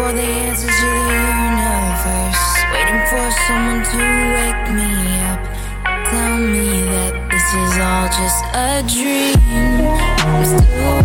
for the answers to the universe. Waiting for someone to wake me up. Tell me that this is all just a dream. I'm still